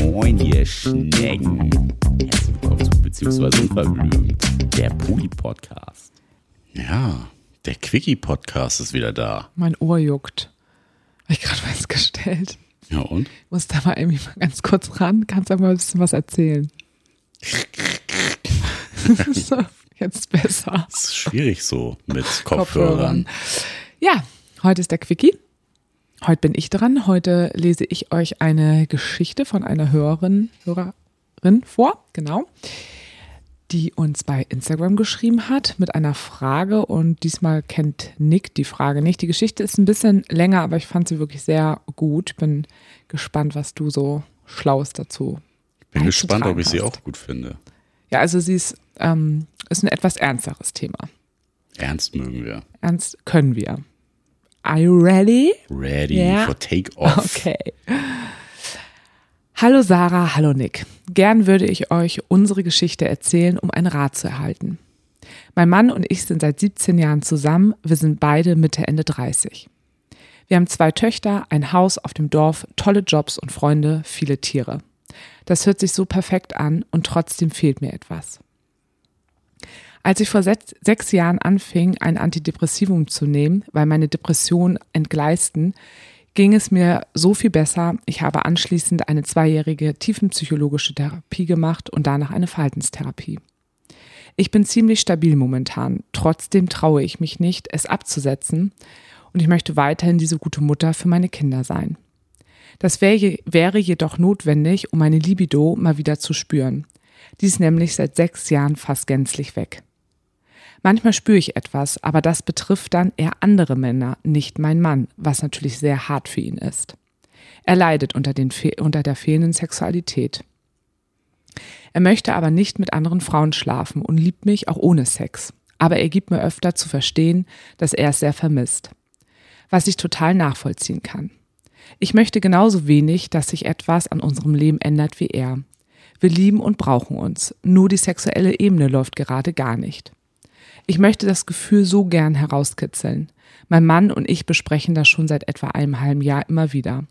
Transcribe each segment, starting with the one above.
Moin, ihr Schnecken. Herzlich willkommen zu Beziehungsweise Unverblümt, der Puli-Podcast. Ja, der Quickie-Podcast ist wieder da. Mein Ohr juckt. Habe ich gerade festgestellt. Ja, und? Ich muss da mal irgendwie mal ganz kurz ran. Kannst du mal ein bisschen was erzählen? so, jetzt besser. Das ist schwierig so mit Kopfhörern. Ja, heute ist der Quickie. Heute bin ich dran. Heute lese ich euch eine Geschichte von einer Hörerin, Hörerin vor, genau, die uns bei Instagram geschrieben hat mit einer Frage und diesmal kennt Nick die Frage nicht. Die Geschichte ist ein bisschen länger, aber ich fand sie wirklich sehr gut. Bin gespannt, was du so Schlaues dazu Ich bin gespannt, ob ich sie hast. auch gut finde. Ja, also sie ist, ähm, ist ein etwas ernsteres Thema. Ernst mögen wir. Ernst können wir. Are you ready? Ready Ja. for Take-Off. Okay. Hallo Sarah, hallo Nick. Gern würde ich euch unsere Geschichte erzählen, um einen Rat zu erhalten. Mein Mann und ich sind seit 17 Jahren zusammen. Wir sind beide Mitte, Ende 30. Wir haben zwei Töchter, ein Haus auf dem Dorf, tolle Jobs und Freunde, viele Tiere. Das hört sich so perfekt an und trotzdem fehlt mir etwas. Als ich vor sechs, Jahren anfing, ein Antidepressivum zu nehmen, weil meine Depressionen entgleisten, ging es mir so viel besser. Ich habe anschließend eine zweijährige tiefenpsychologische Therapie gemacht und danach eine Verhaltenstherapie. Ich bin ziemlich stabil momentan. Trotzdem traue ich mich nicht, es abzusetzen und ich möchte weiterhin diese gute Mutter für meine Kinder sein. Das wär, je- wäre jedoch notwendig, um meine Libido mal wieder zu spüren. Die ist nämlich seit sechs Jahren fast gänzlich weg. Manchmal spüre ich etwas, aber das betrifft dann eher andere Männer, nicht mein Mann, was natürlich sehr hart für ihn ist. Er leidet unter, den, unter der fehlenden Sexualität. Er möchte aber nicht mit anderen Frauen schlafen und liebt mich auch ohne Sex. Aber er gibt mir öfter zu verstehen, dass er es sehr vermisst. Was ich total nachvollziehen kann. Ich möchte genauso wenig, dass sich etwas an unserem Leben ändert wie er. Wir lieben und brauchen uns. Nur die sexuelle Ebene läuft gerade gar nicht. Ich möchte das Gefühl so gern herauskitzeln. Mein Mann und ich besprechen das schon seit etwa einem halben Jahr immer wieder.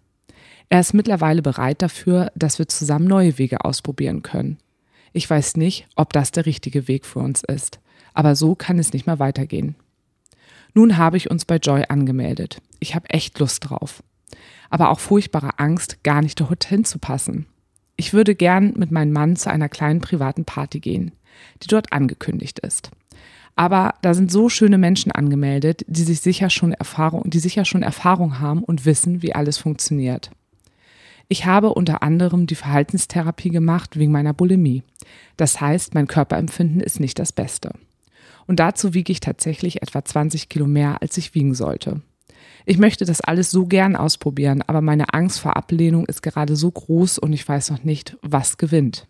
Er ist mittlerweile bereit dafür, dass wir zusammen neue Wege ausprobieren können. Ich weiß nicht, ob das der richtige Weg für uns ist, aber so kann es nicht mehr weitergehen. Nun habe ich uns bei Joy angemeldet. Ich habe echt Lust drauf. Aber auch furchtbare Angst, gar nicht dorthin zu passen. Ich würde gern mit meinem Mann zu einer kleinen privaten Party gehen, die dort angekündigt ist. Aber da sind so schöne Menschen angemeldet, die sich sicher schon Erfahrung, die sicher schon Erfahrung haben und wissen, wie alles funktioniert. Ich habe unter anderem die Verhaltenstherapie gemacht wegen meiner Bulimie. Das heißt, mein Körperempfinden ist nicht das Beste. Und dazu wiege ich tatsächlich etwa 20 Kilo mehr, als ich wiegen sollte. Ich möchte das alles so gern ausprobieren, aber meine Angst vor Ablehnung ist gerade so groß und ich weiß noch nicht, was gewinnt.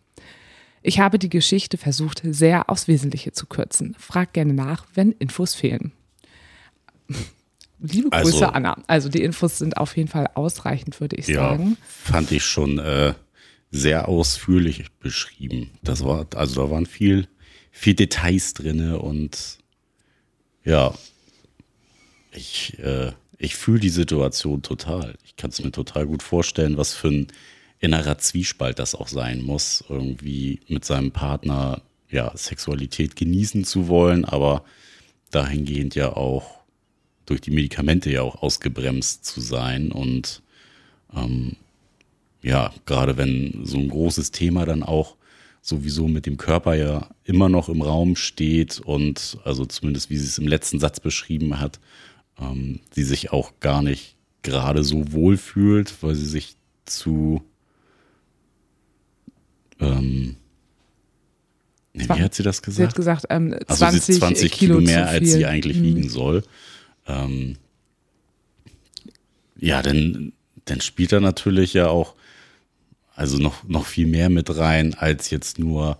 Ich habe die Geschichte versucht, sehr aufs Wesentliche zu kürzen. Frag gerne nach, wenn Infos fehlen. Liebe Grüße, Also- Anna. Also die Infos sind auf jeden Fall ausreichend, würde ich Ja, sagen. fand ich schon äh, sehr ausführlich beschrieben. Das war, also da waren viel, viel Details drinne und ja, ich, äh, ich fühle die Situation total. Ich kann es mir total gut vorstellen, was für ein innerer Zwiespalt das auch sein muss, irgendwie mit seinem Partner ja Sexualität genießen zu wollen, aber dahingehend ja auch durch die Medikamente ja auch ausgebremst zu sein und ähm, ja, gerade wenn so ein großes Thema dann auch sowieso mit dem Körper ja immer noch im Raum steht und also zumindest wie sie es im letzten Satz beschrieben hat, ähm, sie sich auch gar nicht gerade so wohl fühlt, weil sie sich zu ähm, nee, wie hat sie das Sie gesagt? hat gesagt, ähm, 20, Also sie ist 20 Kilo, mehr, zu als sie eigentlich Mhm. wiegen soll. Ähm, ja, dann, dann spielt er natürlich ja auch also noch, noch viel mehr mit rein, als jetzt nur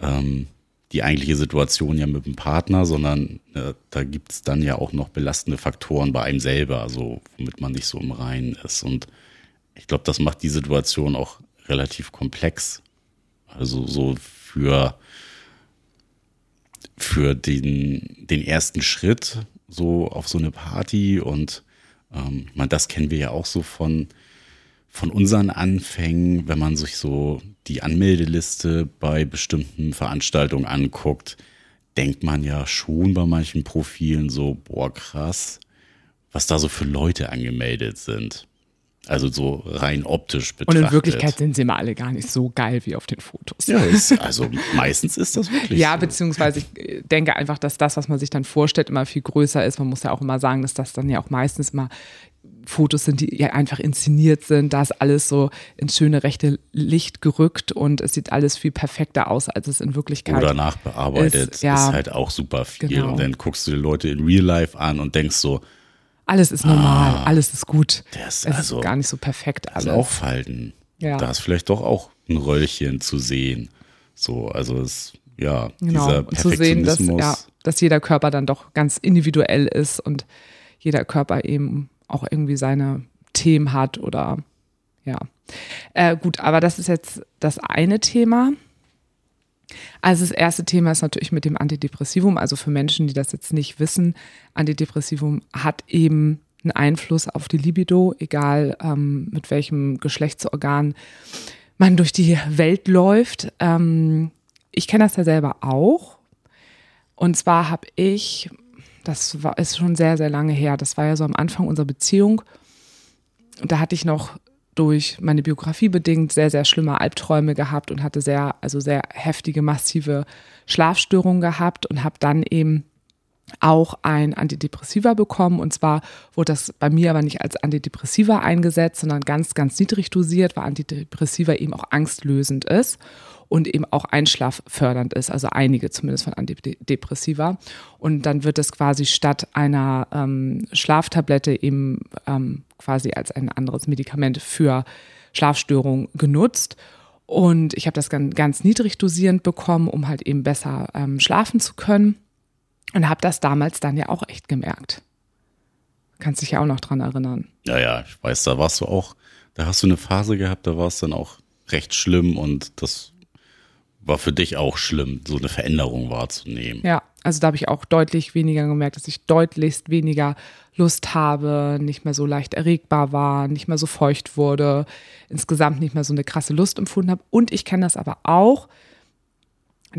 ähm, die eigentliche Situation ja mit dem Partner, sondern äh, da gibt's dann ja auch noch belastende Faktoren bei einem selber, also womit man nicht so im Reinen ist. Und ich glaube, das macht die Situation auch relativ komplex. Also so für für den, den ersten Schritt so auf so eine Party und ähm, meine, das kennen wir ja auch so von, von unseren Anfängen, wenn man sich so die Anmeldeliste bei bestimmten Veranstaltungen anguckt, denkt man ja schon bei manchen Profilen so, boah, krass, was da so für Leute angemeldet sind. Also so rein optisch betrachtet. Und in Wirklichkeit sind sie mal alle gar nicht so geil wie auf den Fotos. Ja, ist, also meistens ist das wirklich Ja, so. beziehungsweise ich denke einfach, dass das, was man sich dann vorstellt, immer viel größer ist. Man muss ja auch immer sagen, dass das dann ja auch meistens immer Fotos sind, die ja einfach inszeniert sind. Da ist alles so ins schöne rechte Licht gerückt und es sieht alles viel perfekter aus, als es in Wirklichkeit Oder nachbearbeitet ist, ja. ist halt auch super viel. Genau. Und dann guckst du die Leute in Real Life an und denkst so, alles ist normal, alles ist gut. der ist es also- ist gar nicht so perfekt alles. also auch Falten. Ja. Da ist vielleicht doch auch ein Röllchen zu sehen. So, also es, ja, Genau. dieser Und zu sehen, dass, Perfektionismus. ja, dass jeder Körper dann doch ganz individuell ist und jeder Körper eben auch irgendwie seine Themen hat oder ja. Äh, gut, aber das ist jetzt das eine Thema. Also das erste Thema ist natürlich mit dem Antidepressivum. Also für Menschen, die das jetzt nicht wissen, Antidepressivum hat eben einen Einfluss auf die Libido, egal ähm, mit welchem Geschlechtsorgan man durch die Welt läuft. Ähm, ich kenne das ja selber auch. Und zwar habe ich, das war, ist schon sehr, sehr lange her, das war ja so am Anfang unserer Beziehung. Da hatte ich noch durch meine Biografie bedingt sehr, sehr schlimme Albträume gehabt und hatte sehr, also sehr heftige, massive Schlafstörungen gehabt und habe dann eben auch ein Antidepressiva bekommen. Und zwar wurde das bei mir aber nicht als Antidepressiva eingesetzt, sondern ganz, ganz niedrig dosiert, weil Antidepressiva eben auch angstlösend ist und eben auch einschlaffördernd ist, also einige zumindest von Antidepressiva. Und dann wird es quasi statt einer ähm, Schlaftablette eben ähm, quasi als ein anderes Medikament für Schlafstörungen genutzt. Und ich habe das ganz, ganz niedrig dosierend bekommen, um halt eben besser ähm, schlafen zu können. Und habe das damals dann ja auch echt gemerkt. Kannst dich ja auch noch dran erinnern. Ja, ja, ich weiß, da warst du auch, da hast du eine Phase gehabt, da war es dann auch recht schlimm und das war für dich auch schlimm, so eine Veränderung wahrzunehmen. Ja, also da habe ich auch deutlich weniger gemerkt, dass ich deutlichst weniger Lust habe, nicht mehr so leicht erregbar war, nicht mehr so feucht wurde, insgesamt nicht mehr so eine krasse Lust empfunden habe. Und ich kenne das aber auch,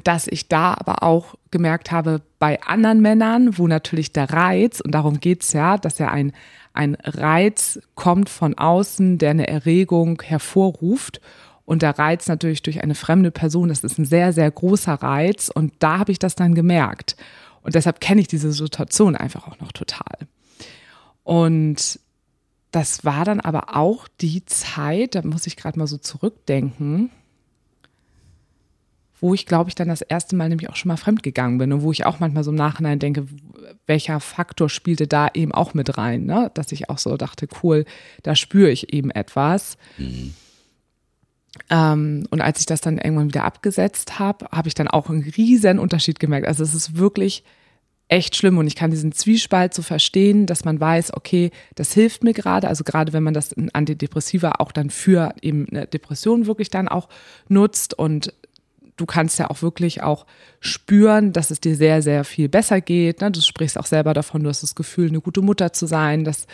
dass ich da aber auch gemerkt habe, bei anderen Männern, wo natürlich der Reiz, und darum geht's ja, dass ja ein, ein Reiz kommt von außen, der eine Erregung hervorruft. Und der Reiz natürlich durch eine fremde Person, das ist ein sehr, sehr großer Reiz. Und da habe ich das dann gemerkt. Und deshalb kenne ich diese Situation einfach auch noch total. Und das war dann aber auch die Zeit, da muss ich gerade mal so zurückdenken, wo ich, glaube ich, dann das erste Mal nämlich auch schon mal fremdgegangen bin und wo ich auch manchmal so im Nachhinein denke, welcher Faktor spielte da eben auch mit rein, ne? dass ich auch so dachte, cool, da spüre ich eben etwas. Ähm, und als ich das dann irgendwann wieder abgesetzt habe, habe ich dann auch einen riesen Unterschied gemerkt. Also es ist wirklich echt schlimm und ich kann diesen Zwiespalt so verstehen, dass man weiß, okay, das hilft mir gerade, also gerade wenn man das Antidepressiva auch dann für eben eine Depression wirklich dann auch nutzt und du kannst ja auch wirklich auch spüren, dass es dir sehr, sehr viel besser geht. Ne? Du sprichst auch selber davon, du hast das Gefühl, eine gute Mutter zu sein, dass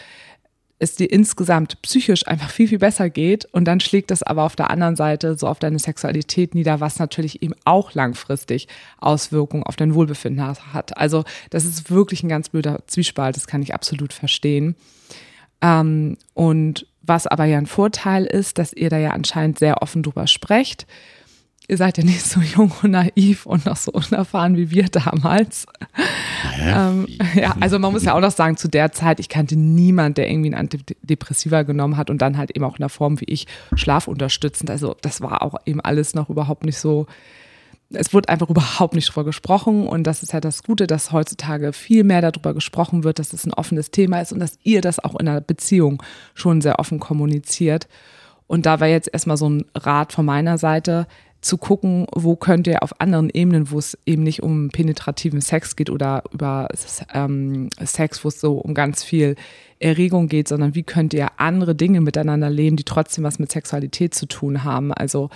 es dir insgesamt psychisch einfach viel, viel besser geht. Und dann schlägt das aber auf der anderen Seite so auf deine Sexualität nieder, was natürlich eben auch langfristig Auswirkungen auf dein Wohlbefinden hat. Also das ist wirklich ein ganz blöder Zwiespalt, das kann ich absolut verstehen. Ähm, und was aber ja ein Vorteil ist, dass ihr da ja anscheinend sehr offen drüber sprecht. Ihr seid ja nicht so jung und naiv und noch so unerfahren wie wir damals. Ähm, ja, also man muss ja auch noch sagen, zu der Zeit, ich kannte niemand, der irgendwie ein Antidepressiva genommen hat und dann halt eben auch in der Form wie ich schlafunterstützend. Also das war auch eben alles noch überhaupt nicht so. Es wurde einfach überhaupt nicht drüber gesprochen und das ist ja das Gute, dass heutzutage viel mehr darüber gesprochen wird, dass es ein offenes Thema ist und dass ihr das auch in einer Beziehung schon sehr offen kommuniziert. Und da war jetzt erstmal so ein Rat von meiner Seite, zu gucken, wo könnt ihr auf anderen Ebenen, wo es eben nicht um penetrativen Sex geht oder über ähm, Sex, wo es so um ganz viel Erregung geht, sondern wie könnt ihr andere Dinge miteinander leben, die trotzdem was mit Sexualität zu tun haben. Also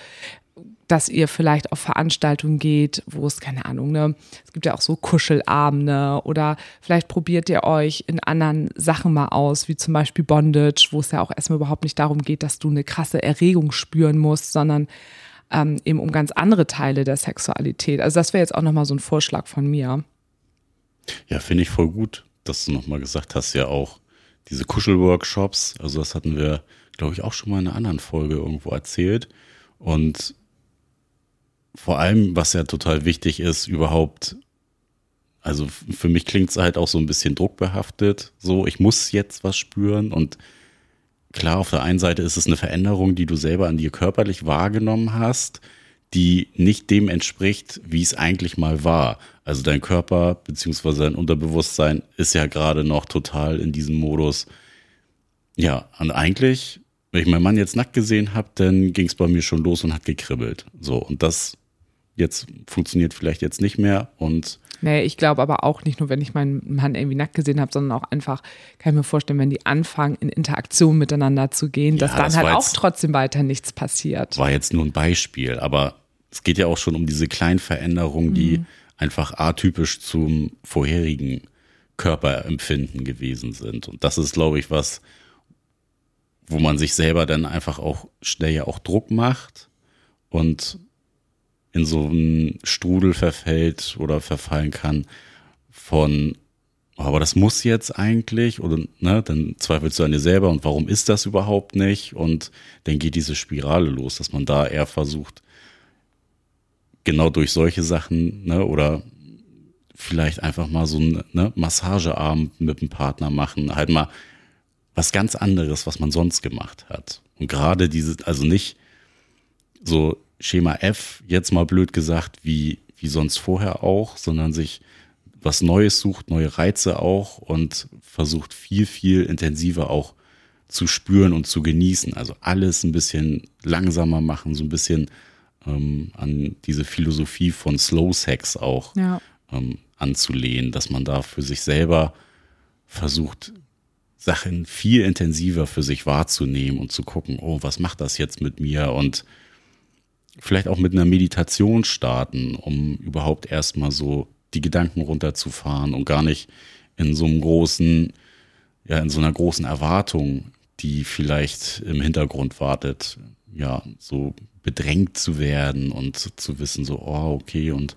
dass ihr vielleicht auf Veranstaltungen geht, wo es, keine Ahnung, ne, es gibt ja auch so Kuschelabende oder vielleicht probiert ihr euch in anderen Sachen mal aus, wie zum Beispiel Bondage, wo es ja auch erstmal überhaupt nicht darum geht, dass du eine krasse Erregung spüren musst, sondern ähm, eben um ganz andere Teile der Sexualität. Also das wäre jetzt auch nochmal so ein Vorschlag von mir. Ja, finde ich voll gut, dass du nochmal gesagt hast, ja auch diese Kuschelworkshops, also das hatten wir, glaube ich, auch schon mal in einer anderen Folge irgendwo erzählt. Und vor allem, was ja total wichtig ist, überhaupt, also für mich klingt es halt auch so ein bisschen druckbehaftet. So, ich muss jetzt was spüren und klar, auf der einen Seite ist es eine Veränderung, die du selber an dir körperlich wahrgenommen hast, die nicht dem entspricht, wie es eigentlich mal war. Also dein Körper beziehungsweise dein Unterbewusstsein ist ja gerade noch total in diesem Modus. Ja, und eigentlich, wenn ich meinen Mann jetzt nackt gesehen habe, dann ging es bei mir schon los und hat gekribbelt. So, und das jetzt funktioniert vielleicht jetzt nicht mehr und Nee, ich glaube aber auch nicht nur, wenn ich meinen Mann irgendwie nackt gesehen habe, sondern auch einfach, kann ich mir vorstellen, wenn die anfangen, in Interaktion miteinander zu gehen, dass dann das halt auch trotzdem weiter nichts passiert. War jetzt nur ein Beispiel, aber es geht ja auch schon um diese kleinen Veränderungen, die mhm. einfach atypisch zum vorherigen Körperempfinden gewesen sind. Und das ist, glaube ich, was, wo man sich selber dann einfach auch schnell ja auch Druck macht und in so einen Strudel verfällt oder verfallen kann von, oh, aber das muss jetzt eigentlich? Oder ne, dann zweifelst du an dir selber und warum ist das überhaupt nicht? Und dann geht diese Spirale los, dass man da eher versucht, genau durch solche Sachen ne, oder vielleicht einfach mal so einen ne, Massageabend mit dem Partner machen, halt mal was ganz anderes, was man sonst gemacht hat. Und gerade diese, also nicht so Schema F, jetzt mal blöd gesagt, wie, wie sonst vorher auch, sondern sich was Neues sucht, neue Reize auch und versucht viel, viel intensiver auch zu spüren und zu genießen. Also alles ein bisschen langsamer machen, so ein bisschen ähm, an diese Philosophie von Slow Sex auch ja. ähm, anzulehnen, dass man da für sich selber versucht, Sachen viel intensiver für sich wahrzunehmen und zu gucken, oh, was macht das jetzt mit mir und vielleicht auch mit einer Meditation starten, um überhaupt erstmal so die Gedanken runterzufahren und gar nicht in so einem großen, ja, in so einer großen Erwartung, die vielleicht im Hintergrund wartet, ja, so bedrängt zu werden und zu wissen, so, oh, okay, und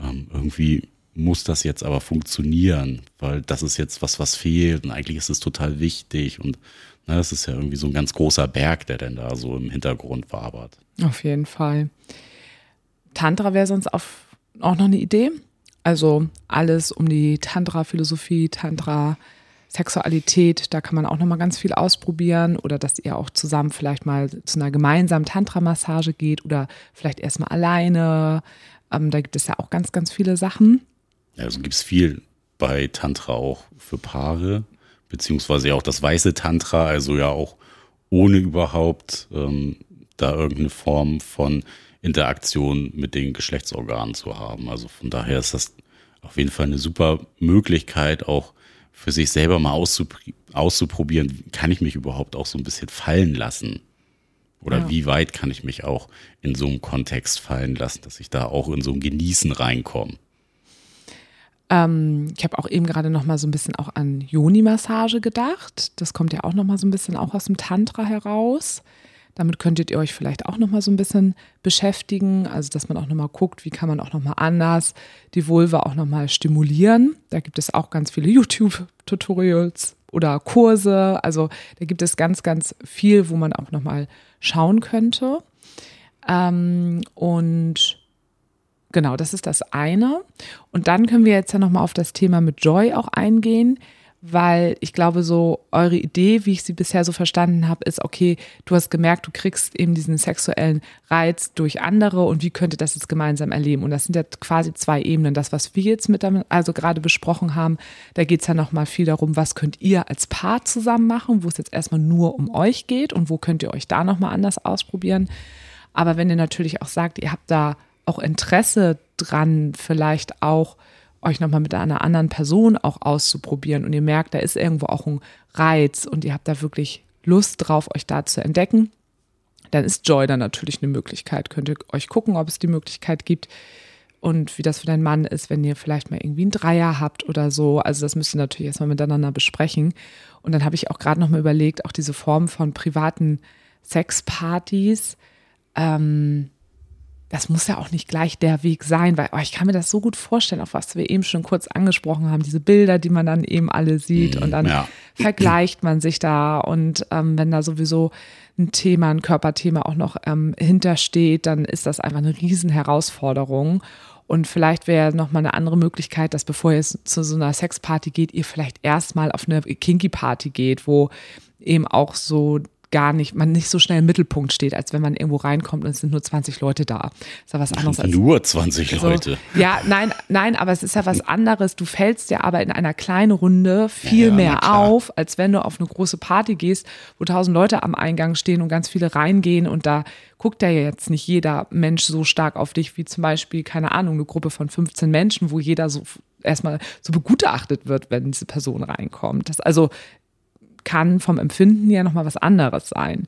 ähm, irgendwie muss das jetzt aber funktionieren, weil das ist jetzt was, was fehlt und eigentlich ist es total wichtig und na, das ist ja irgendwie so ein ganz großer Berg, der denn da so im Hintergrund wabert. Auf jeden Fall. Tantra wäre sonst auf, auch noch eine Idee. Also alles um die Tantra-Philosophie, Tantra, Sexualität, da kann man auch noch mal ganz viel ausprobieren oder dass ihr auch zusammen vielleicht mal zu einer gemeinsamen Tantra-Massage geht oder vielleicht erstmal alleine. Ähm, da gibt es ja auch ganz, ganz viele Sachen. Also gibt es viel bei Tantra auch für Paare, beziehungsweise ja auch das weiße Tantra, also ja auch ohne überhaupt ähm, da irgendeine Form von Interaktion mit den Geschlechtsorganen zu haben. Also von daher ist das auf jeden Fall eine super Möglichkeit, auch für sich selber mal auszuprobieren, kann ich mich überhaupt auch so ein bisschen fallen lassen? Oder ja. wie weit kann ich mich auch in so einem Kontext fallen lassen, dass ich da auch in so ein Genießen reinkomme? Ähm, ich habe auch eben gerade noch mal so ein bisschen auch an Yoni-Massage gedacht. Das kommt ja auch noch mal so ein bisschen auch aus dem Tantra heraus. Damit könntet ihr euch vielleicht auch noch mal so ein bisschen beschäftigen, also dass man auch noch mal guckt, wie kann man auch noch mal anders die Vulva auch noch mal stimulieren. Da gibt es auch ganz viele YouTube-Tutorials oder Kurse. Also da gibt es ganz, ganz viel, wo man auch noch mal schauen könnte. Ähm, und genau, das ist das eine. Und dann können wir jetzt ja noch mal auf das Thema mit Joy auch eingehen weil ich glaube, so eure Idee, wie ich sie bisher so verstanden habe, ist, okay, du hast gemerkt, du kriegst eben diesen sexuellen Reiz durch andere und wie könnte das jetzt gemeinsam erleben? Und das sind ja quasi zwei Ebenen. Das, was wir jetzt mit also gerade besprochen haben, da geht es ja nochmal viel darum, was könnt ihr als Paar zusammen machen, wo es jetzt erstmal nur um euch geht und wo könnt ihr euch da nochmal anders ausprobieren. Aber wenn ihr natürlich auch sagt, ihr habt da auch Interesse dran, vielleicht auch euch nochmal mit einer anderen Person auch auszuprobieren und ihr merkt, da ist irgendwo auch ein Reiz und ihr habt da wirklich Lust drauf, euch da zu entdecken, dann ist Joy dann natürlich eine Möglichkeit. Könnt ihr euch gucken, ob es die Möglichkeit gibt und wie das für deinen Mann ist, wenn ihr vielleicht mal irgendwie einen Dreier habt oder so. Also das müsst ihr natürlich erstmal miteinander besprechen. Und dann habe ich auch gerade noch mal überlegt, auch diese Form von privaten Sexpartys. Ähm, das muss ja auch nicht gleich der Weg sein, weil oh, ich kann mir das so gut vorstellen, auf was wir eben schon kurz angesprochen haben, diese Bilder, die man dann eben alle sieht und dann Ja. vergleicht man sich da und ähm, wenn da sowieso ein Thema, ein Körperthema auch noch ähm, hintersteht, dann ist das einfach eine riesen Herausforderung. Und vielleicht wäre noch mal eine andere Möglichkeit, dass bevor ihr zu so einer Sexparty geht, ihr vielleicht erstmal auf eine Kinky-Party geht, wo eben auch so gar nicht, man nicht so schnell im Mittelpunkt steht, als wenn man irgendwo reinkommt und es sind nur 20 Leute da. Ist ja was anderes als Nur 20 so. Leute. Ja, nein, nein, aber es ist ja was anderes. Du fällst ja aber in einer kleinen Runde viel Ja, ja, mehr auf, als wenn du auf eine große Party gehst, wo tausend Leute am Eingang stehen und ganz viele reingehen und da guckt ja jetzt nicht jeder Mensch so stark auf dich wie zum Beispiel, keine Ahnung, eine Gruppe von 15 Menschen, wo jeder so erstmal so begutachtet wird, wenn diese Person reinkommt. Das also kann vom Empfinden ja nochmal was anderes sein.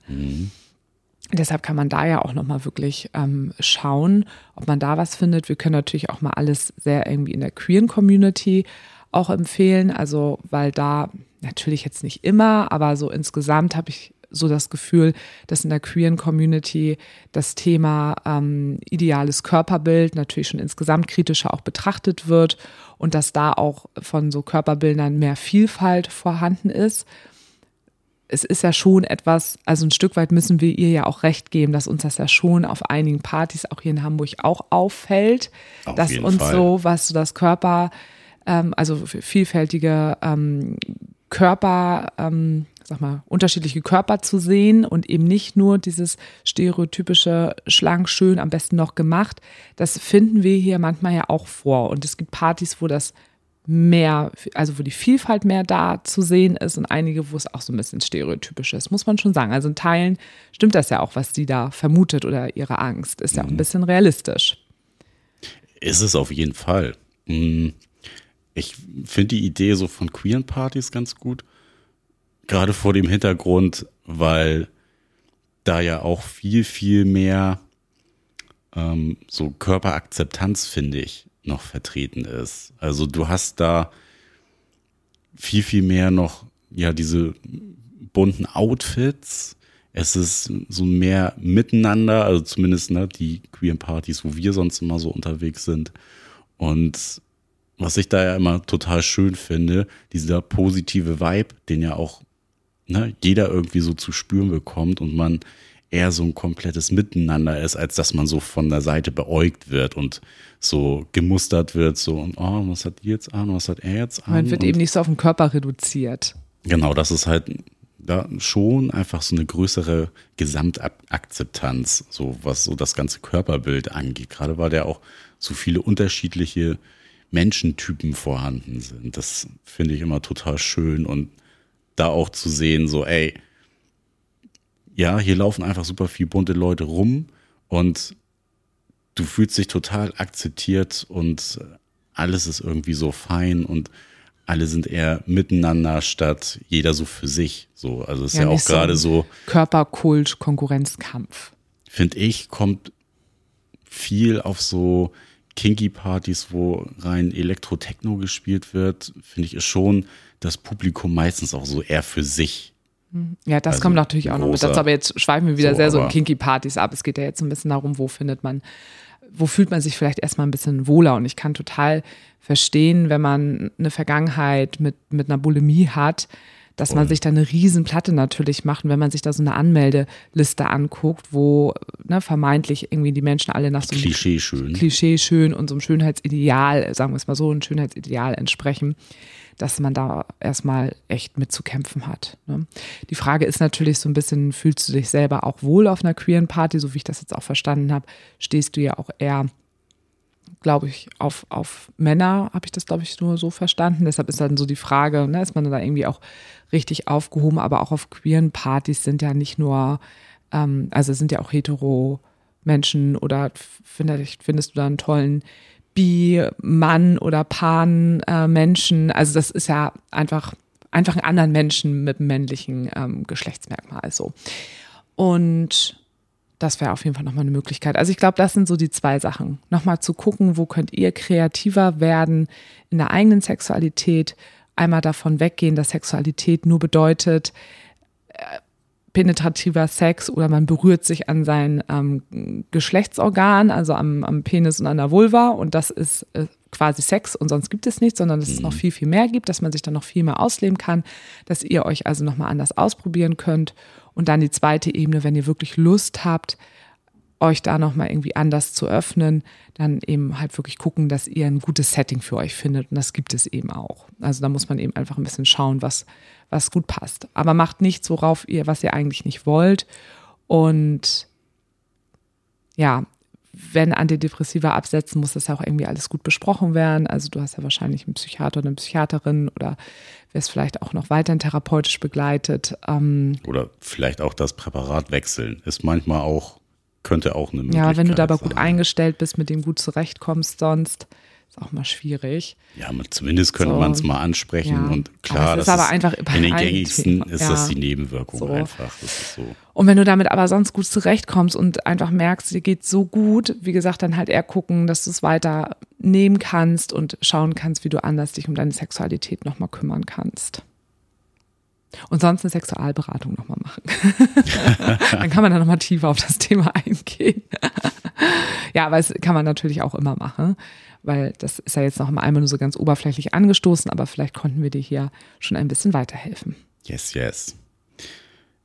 Deshalb kann man da ja auch nochmal wirklich ähm, schauen, ob man da was findet. Wir können natürlich auch mal alles sehr irgendwie in der queeren Community auch empfehlen. Also, weil da natürlich jetzt nicht immer, aber so insgesamt habe ich so das Gefühl, dass in der queeren Community das Thema ähm, ideales Körperbild natürlich schon insgesamt kritischer auch betrachtet wird und dass da auch von so Körperbildern mehr Vielfalt vorhanden ist es ist ja schon etwas, also ein Stück weit müssen wir ihr ja auch recht geben, dass uns das ja schon auf einigen Partys auch hier in Hamburg auch auffällt, Auf dass uns Fall. so, was so das Körper, ähm, also vielfältige ähm, Körper, ähm, sag mal, unterschiedliche Körper zu sehen und eben nicht nur dieses stereotypische schlank, schön, am besten noch gemacht. Das finden wir hier manchmal ja auch vor. Und es gibt Partys, wo das mehr, also wo die Vielfalt mehr da zu sehen ist und einige, wo es auch so ein bisschen stereotypisch ist, muss man schon sagen. Also in Teilen stimmt das ja auch, was sie da vermutet oder ihre Angst. Ist ja auch ein bisschen realistisch. Ist es auf jeden Fall. Mm, Ich finde die Idee so von queeren Partys ganz gut. Gerade vor dem Hintergrund, weil da ja auch viel, viel mehr ähm, so Körperakzeptanz, finde ich, noch vertreten ist. Also du hast da viel, viel mehr noch, ja, diese bunten Outfits. Es ist so mehr miteinander, also zumindest ne, die queeren Partys, wo wir sonst immer so unterwegs sind. Und was ich da ja immer total schön finde, dieser positive Vibe, den ja auch ne, jeder irgendwie so zu spüren bekommt und man eher so ein komplettes Miteinander ist, als dass man so von der Seite beäugt wird und so gemustert wird, so, und, oh, was hat die jetzt an, was hat er jetzt an? Man wird eben nicht so auf den Körper reduziert. Genau, das ist halt da schon einfach so eine größere Gesamtakzeptanz, so was so das ganze Körperbild angeht. Gerade weil da auch so viele unterschiedliche Menschentypen vorhanden sind. Das finde ich immer total schön und da auch zu sehen, so, ey, ja, hier laufen einfach super viel bunte Leute rum und du fühlst dich total akzeptiert und alles ist irgendwie so fein und alle sind eher miteinander statt jeder so für sich. So, also es ist Ja, ja, auch gerade so, Körperkult, Konkurrenzkampf. finde ich, kommt viel auf so kinky Partys, wo rein Elektro-Techno gespielt wird, finde ich, ist schon das Publikum meistens auch so eher für sich. Ja, das Also kommt natürlich auch noch mit dazu. Aber jetzt schweifen wir wieder So, sehr so in Kinky-Partys ab. Es geht ja jetzt so ein bisschen darum, wo findet man, wo fühlt man sich vielleicht erstmal ein bisschen wohler. Und ich kann total verstehen, wenn man eine Vergangenheit mit, mit einer Bulimie hat, dass man sich da eine Riesenplatte natürlich macht. Und wenn man sich da so eine Anmeldeliste anguckt, wo ne, vermeintlich irgendwie die Menschen alle nach so einem Klischee schön. Klischee schön und so einem Schönheitsideal, sagen wir es mal so, ein Schönheitsideal entsprechen, dass man da erstmal echt mit zu kämpfen hat. Ne? Die Frage ist natürlich so ein bisschen, fühlst du dich selber auch wohl auf einer queeren Party, so wie ich das jetzt auch verstanden habe, stehst du ja auch eher glaube ich, auf, auf Männer, habe ich das, glaube ich, nur so verstanden. Deshalb ist dann so die Frage, ne, ist man da irgendwie auch richtig aufgehoben, aber auch auf queeren Partys sind ja nicht nur, ähm, also sind ja auch hetero Menschen oder vielleicht findest du da einen tollen Bi-Mann oder Pan-Menschen. also das ist ja einfach, einfach einen anderen Menschen mit einem männlichen ähm, Geschlechtsmerkmal so. Und das wäre auf jeden Fall nochmal eine Möglichkeit. Also ich glaube, das sind so die zwei Sachen. Nochmal zu gucken, wo könnt ihr kreativer werden in der eigenen Sexualität. Einmal davon weggehen, dass Sexualität nur bedeutet, äh, penetrativer Sex oder man berührt sich an sein ähm, Geschlechtsorgan, also am, am Penis und an der Vulva und das ist äh, quasi Sex und sonst gibt es nichts, sondern dass es noch viel, viel mehr gibt, dass man sich dann noch viel mehr ausleben kann, dass ihr euch also nochmal anders ausprobieren könnt. Und dann die zweite Ebene, wenn ihr wirklich Lust habt, euch da nochmal irgendwie anders zu öffnen, dann eben halt wirklich gucken, dass ihr ein gutes Setting für euch findet. Und das gibt es eben auch. Also da muss man eben einfach ein bisschen schauen, was, was gut passt. Aber macht nichts, worauf ihr, was ihr eigentlich nicht wollt. Und ja, wenn Antidepressiva absetzen, muss das ja auch irgendwie alles gut besprochen werden. Also du hast ja wahrscheinlich einen Psychiater oder eine Psychiaterin oder wirst vielleicht auch noch weiterhin therapeutisch begleitet. Ähm, oder vielleicht auch das Präparat wechseln. Ist manchmal auch, könnte auch eine Möglichkeit Ja, wenn du da aber sein. gut eingestellt bist, mit dem gut zurechtkommst sonst, ist auch mal schwierig. Ja, man, zumindest könnte So. man es mal ansprechen Ja. und klar, es ist das aber einfach in den gängigsten ist das Ja. die Nebenwirkung So. einfach. Das so. Und wenn du damit aber sonst gut zurechtkommst und einfach merkst, dir geht's so gut, wie gesagt, dann halt eher gucken, dass du es weiter nehmen kannst und schauen kannst, wie du anders dich um deine Sexualität nochmal kümmern kannst. Und sonst eine Sexualberatung nochmal machen. dann kann man da nochmal tiefer auf das Thema eingehen. ja, aber das kann man natürlich auch immer machen, weil das ist ja jetzt noch einmal nur so ganz oberflächlich angestoßen, aber vielleicht konnten wir dir hier schon ein bisschen weiterhelfen. Yes, yes.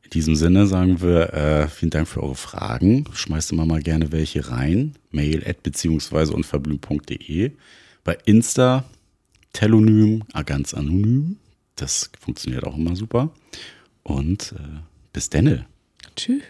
In diesem Sinne sagen wir äh, vielen Dank für eure Fragen. Schmeißt immer mal gerne welche rein. Mail at beziehungsweise unverblümt.de. Bei Insta Telonym, ah, ganz anonym. Das funktioniert auch immer super. Und äh, bis denne. Tschüss.